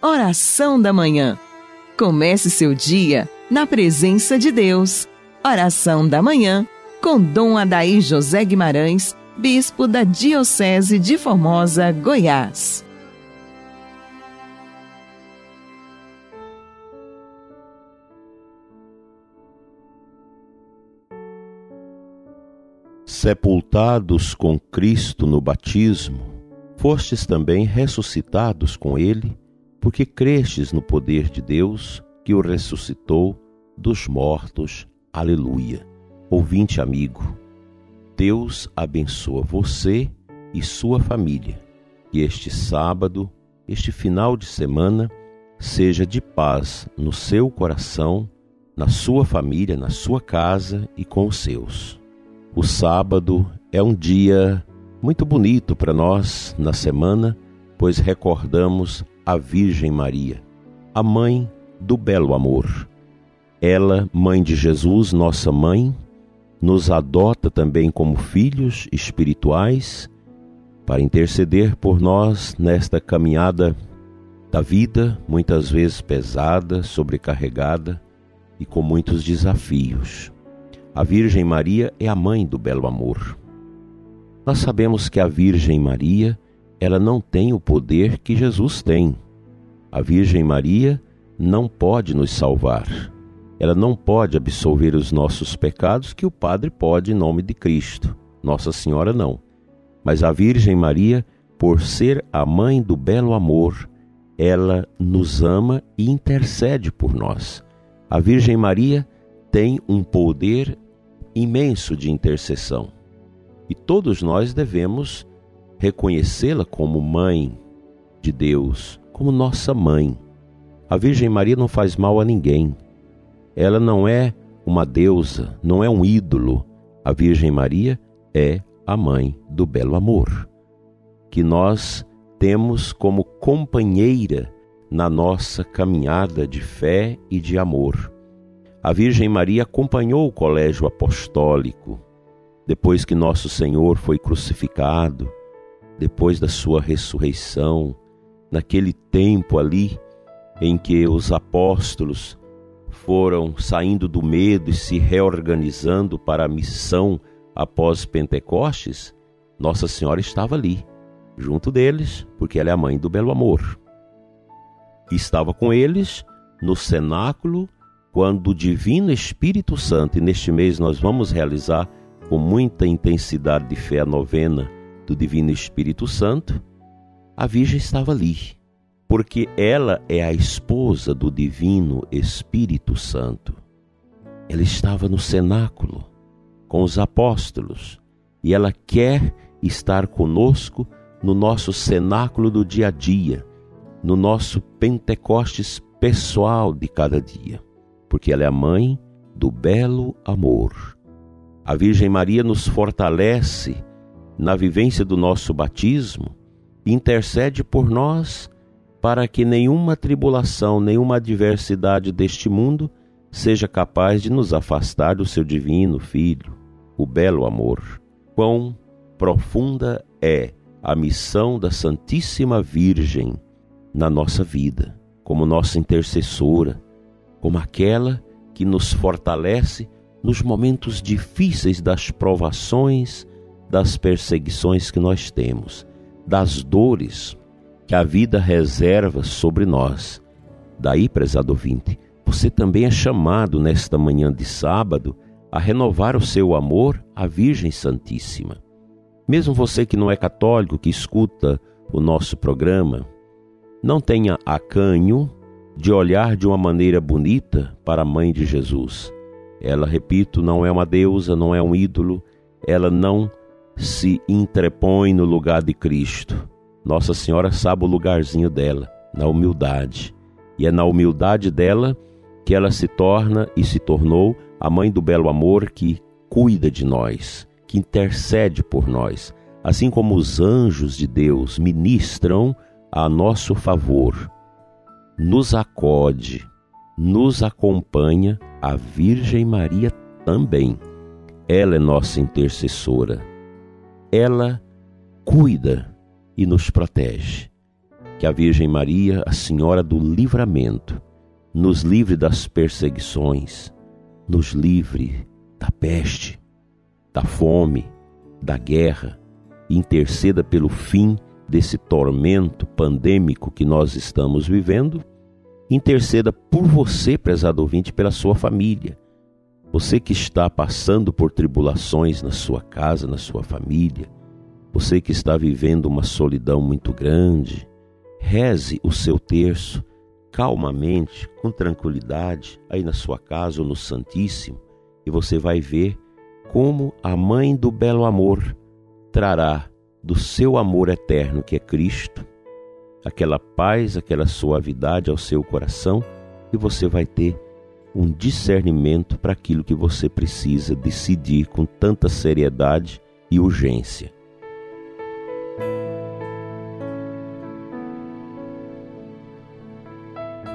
Oração da Manhã. Comece seu dia na presença de Deus. Oração da Manhã com Dom Adaí José Guimarães, Bispo da Diocese de Formosa, Goiás. Sepultados com Cristo no batismo, fostes também ressuscitados com Ele, porque crestes no poder de Deus que o ressuscitou dos mortos. Aleluia. Ouvinte amigo, Deus abençoa você e sua família. Que este sábado, este final de semana, seja de paz no seu coração, na sua família, na sua casa e com os seus. O sábado é um dia muito bonito para nós na semana, pois recordamos a Virgem Maria, a mãe do belo amor. Ela, mãe de Jesus, nossa mãe, nos adota também como filhos espirituais para interceder por nós nesta caminhada da vida, muitas vezes pesada, sobrecarregada e com muitos desafios. A Virgem Maria é a mãe do belo amor. Nós sabemos que a Virgem Maria, ela não tem o poder que Jesus tem. A Virgem Maria não pode nos salvar. Ela não pode absolver os nossos pecados que o Padre pode em nome de Cristo. Nossa Senhora não. Mas a Virgem Maria, por ser a mãe do belo amor, ela nos ama e intercede por nós. A Virgem Maria tem um poder imenso de intercessão. E todos nós devemos reconhecê-la como mãe de Deus, como nossa mãe. A Virgem Maria não faz mal a ninguém. Ela não é uma deusa, não é um ídolo. A Virgem Maria é a mãe do belo amor, que nós temos como companheira na nossa caminhada de fé e de amor. A Virgem Maria acompanhou o colégio apostólico depois que nosso Senhor foi crucificado, depois da sua ressurreição, naquele tempo ali em que os apóstolos foram saindo do medo e se reorganizando para a missão após Pentecostes, Nossa Senhora estava ali, junto deles, porque ela é a mãe do belo amor. Estava com eles no cenáculo quando o Divino Espírito Santo, e neste mês nós vamos realizar com muita intensidade de fé a novena do Divino Espírito Santo, a Virgem estava ali, porque ela é a esposa do Divino Espírito Santo. Ela estava no cenáculo com os apóstolos e ela quer estar conosco no nosso cenáculo do dia a dia, no nosso Pentecostes pessoal de cada dia porque ela é a mãe do belo amor. A Virgem Maria nos fortalece na vivência do nosso batismo intercede por nós para que nenhuma tribulação, nenhuma adversidade deste mundo seja capaz de nos afastar do seu divino Filho, o belo amor. Quão profunda é a missão da Santíssima Virgem na nossa vida, como nossa intercessora, como aquela que nos fortalece nos momentos difíceis das provações, das perseguições que nós temos, das dores que a vida reserva sobre nós. Daí, prezado ouvinte, você também é chamado nesta manhã de sábado a renovar o seu amor à Virgem Santíssima. Mesmo você que não é católico, que escuta o nosso programa, não tenha acanho de olhar de uma maneira bonita para a mãe de Jesus. Ela, repito, não é uma deusa, não é um ídolo, ela não se entrepõe no lugar de Cristo. Nossa Senhora sabe o lugarzinho dela, na humildade. E é na humildade dela que ela se torna e se tornou a mãe do belo amor que cuida de nós, que intercede por nós, assim como os anjos de Deus ministram a nosso favor nos acode, nos acompanha a Virgem Maria também. Ela é nossa intercessora. Ela cuida e nos protege. Que a Virgem Maria, a Senhora do Livramento, nos livre das perseguições, nos livre da peste, da fome, da guerra, interceda pelo fim desse tormento pandêmico que nós estamos vivendo. Interceda por você, prezado ouvinte, pela sua família. Você que está passando por tribulações na sua casa, na sua família, você que está vivendo uma solidão muito grande, reze o seu terço calmamente, com tranquilidade, aí na sua casa ou no Santíssimo, e você vai ver como a mãe do belo amor trará do seu amor eterno que é Cristo, aquela paz, aquela suavidade ao seu coração, e você vai ter um discernimento para aquilo que você precisa decidir com tanta seriedade e urgência.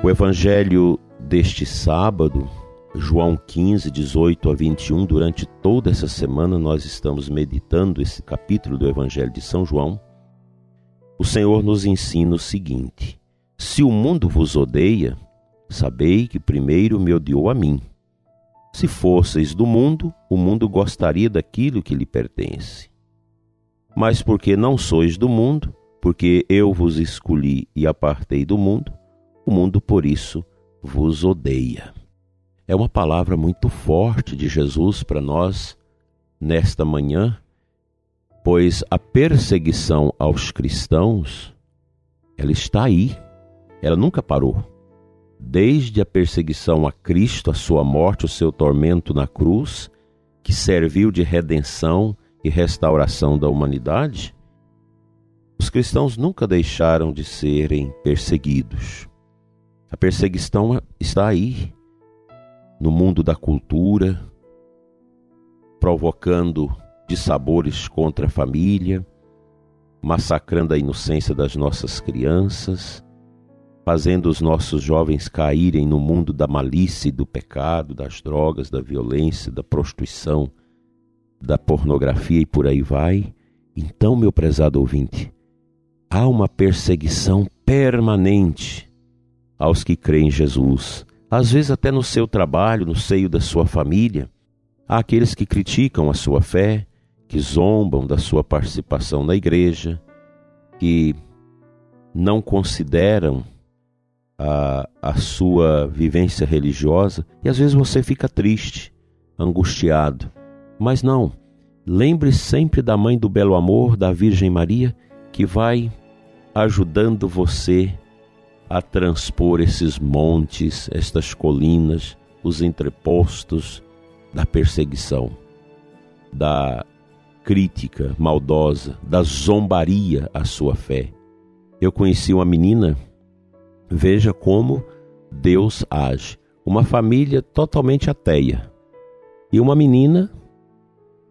O evangelho deste sábado, João 15, 18 a 21, durante toda essa semana nós estamos meditando esse capítulo do evangelho de São João. O Senhor nos ensina o seguinte: Se o mundo vos odeia, sabei que primeiro me odiou a mim. Se fosseis do mundo, o mundo gostaria daquilo que lhe pertence. Mas porque não sois do mundo, porque eu vos escolhi e apartei do mundo, o mundo por isso vos odeia. É uma palavra muito forte de Jesus para nós nesta manhã, pois a perseguição aos cristãos, ela está aí, ela nunca parou. Desde a perseguição a Cristo, a sua morte, o seu tormento na cruz, que serviu de redenção e restauração da humanidade, os cristãos nunca deixaram de serem perseguidos. A perseguição está aí, no mundo da cultura, provocando dissabores contra a família, massacrando a inocência das nossas crianças, fazendo os nossos jovens caírem no mundo da malícia do pecado, das drogas, da violência, da prostituição, da pornografia e por aí vai. Então, meu prezado ouvinte, há uma perseguição permanente aos que creem em Jesus. Às vezes, até no seu trabalho, no seio da sua família, há aqueles que criticam a sua fé, que zombam da sua participação na igreja, que não consideram a, a sua vivência religiosa e às vezes você fica triste, angustiado. Mas não, lembre sempre da Mãe do Belo Amor, da Virgem Maria, que vai ajudando você a transpor esses montes, estas colinas, os entrepostos da perseguição, da crítica maldosa, da zombaria à sua fé. Eu conheci uma menina, veja como Deus age. Uma família totalmente ateia. E uma menina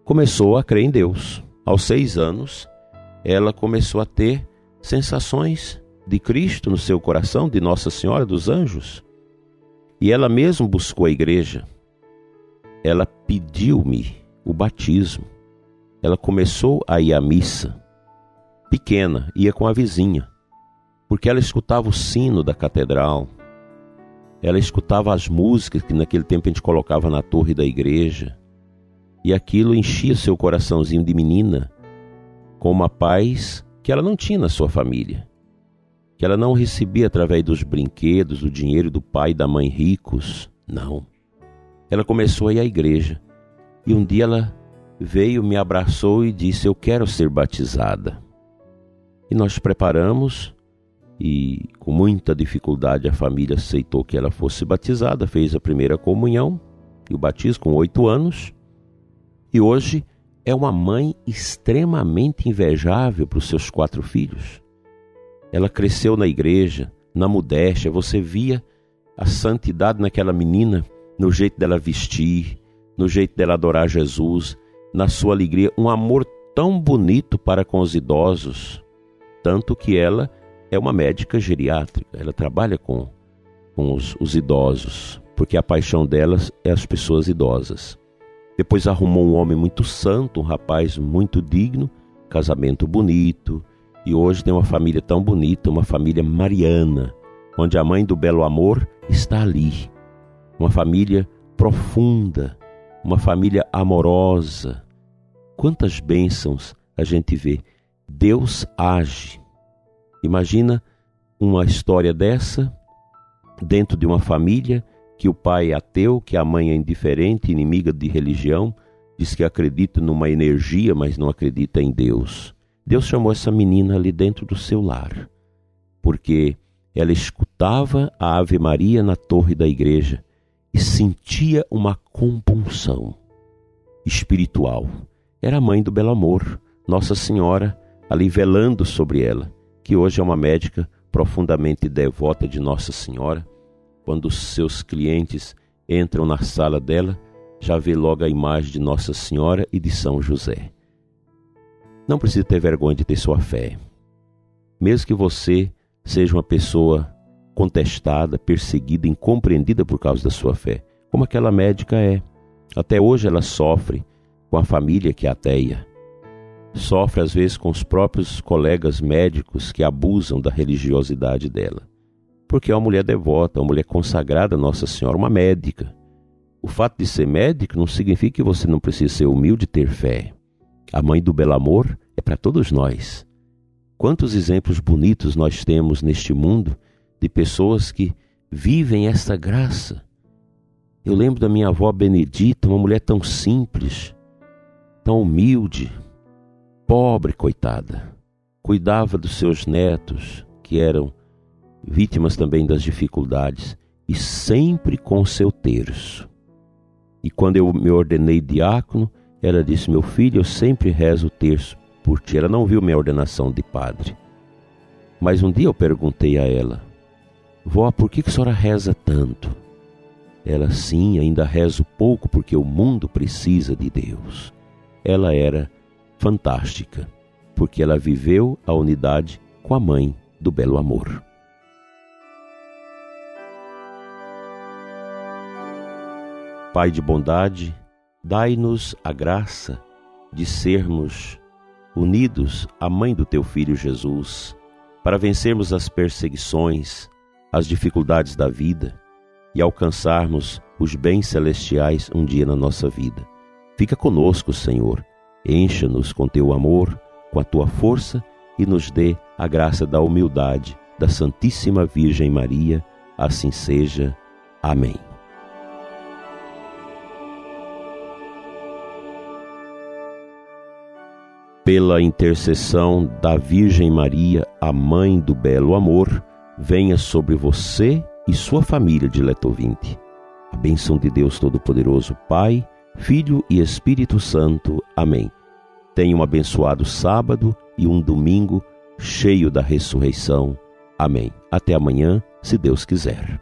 começou a crer em Deus. Aos seis anos, ela começou a ter sensações de Cristo no seu coração, de Nossa Senhora dos Anjos. E ela mesma buscou a igreja. Ela pediu-me o batismo. Ela começou a ir à missa. Pequena, ia com a vizinha, porque ela escutava o sino da catedral. Ela escutava as músicas que naquele tempo a gente colocava na torre da igreja. E aquilo enchia seu coraçãozinho de menina com uma paz que ela não tinha na sua família que ela não recebia através dos brinquedos, do dinheiro do pai e da mãe ricos. Não. Ela começou a ir à igreja. E um dia ela veio, me abraçou e disse: Eu quero ser batizada. E nós preparamos, e com muita dificuldade a família aceitou que ela fosse batizada, fez a primeira comunhão e o batismo com oito anos. E hoje é uma mãe extremamente invejável para os seus quatro filhos. Ela cresceu na igreja, na modéstia, você via a santidade naquela menina, no jeito dela vestir, no jeito dela adorar Jesus, na sua alegria, um amor tão bonito para com os idosos, tanto que ela é uma médica geriátrica, ela trabalha com, com os, os idosos, porque a paixão delas é as pessoas idosas. Depois arrumou um homem muito santo, um rapaz muito digno, casamento bonito, E hoje tem uma família tão bonita, uma família mariana, onde a mãe do belo amor está ali. Uma família profunda, uma família amorosa. Quantas bênçãos a gente vê. Deus age. Imagina uma história dessa dentro de uma família que o pai é ateu, que a mãe é indiferente, inimiga de religião, diz que acredita numa energia, mas não acredita em Deus. Deus chamou essa menina ali dentro do seu lar, porque ela escutava a Ave Maria na torre da igreja e sentia uma compunção espiritual. Era a mãe do Belo Amor, Nossa Senhora, ali velando sobre ela, que hoje é uma médica profundamente devota de Nossa Senhora. Quando seus clientes entram na sala dela, já vê logo a imagem de Nossa Senhora e de São José. Não precisa ter vergonha de ter sua fé. Mesmo que você seja uma pessoa contestada, perseguida, incompreendida por causa da sua fé, como aquela médica é. Até hoje ela sofre com a família que é ateia. Sofre às vezes com os próprios colegas médicos que abusam da religiosidade dela. Porque é uma mulher devota, uma mulher consagrada a Nossa Senhora, uma médica. O fato de ser médico não significa que você não precisa ser humilde e ter fé. A mãe do belo amor é para todos nós. Quantos exemplos bonitos nós temos neste mundo de pessoas que vivem essa graça. Eu lembro da minha avó Benedita, uma mulher tão simples, tão humilde, pobre, coitada. Cuidava dos seus netos, que eram vítimas também das dificuldades, e sempre com seu terço. E quando eu me ordenei diácono, ela disse: Meu filho, eu sempre rezo o terço por ti. Ela não viu minha ordenação de padre. Mas um dia eu perguntei a ela: Vó, por que, que a senhora reza tanto? Ela, sim, ainda rezo pouco porque o mundo precisa de Deus. Ela era fantástica, porque ela viveu a unidade com a mãe do belo amor. Pai de bondade, dai-nos a graça de sermos unidos à mãe do teu filho Jesus, para vencermos as perseguições, as dificuldades da vida e alcançarmos os bens celestiais um dia na nossa vida. Fica conosco, Senhor. Encha-nos com teu amor, com a tua força e nos dê a graça da humildade da Santíssima Virgem Maria. Assim seja. Amém. pela intercessão da Virgem Maria, a mãe do belo amor, venha sobre você e sua família, dileto ouvinte. A bênção de Deus Todo-Poderoso, Pai, Filho e Espírito Santo. Amém. Tenha um abençoado sábado e um domingo cheio da ressurreição. Amém. Até amanhã, se Deus quiser.